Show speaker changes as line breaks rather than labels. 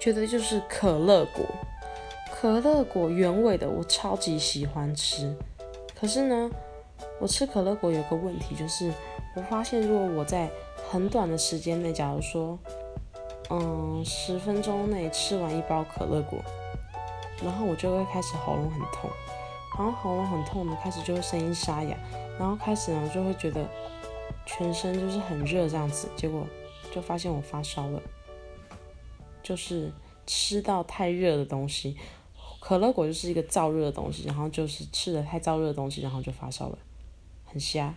觉得就是可乐果，可乐果原味的我超级喜欢吃。可是呢，我吃可乐果有个问题，就是我发现如果我在很短的时间内，假如说，嗯，十分钟内吃完一包可乐果，然后我就会开始喉咙很痛，然后喉咙很痛呢，开始就会声音沙哑，然后开始呢就会觉得全身就是很热这样子，结果就发现我发烧了，就是吃到太热的东西，可乐果就是一个燥热的东西，然后就是吃了太燥热的东西，然后就发烧了，很瞎。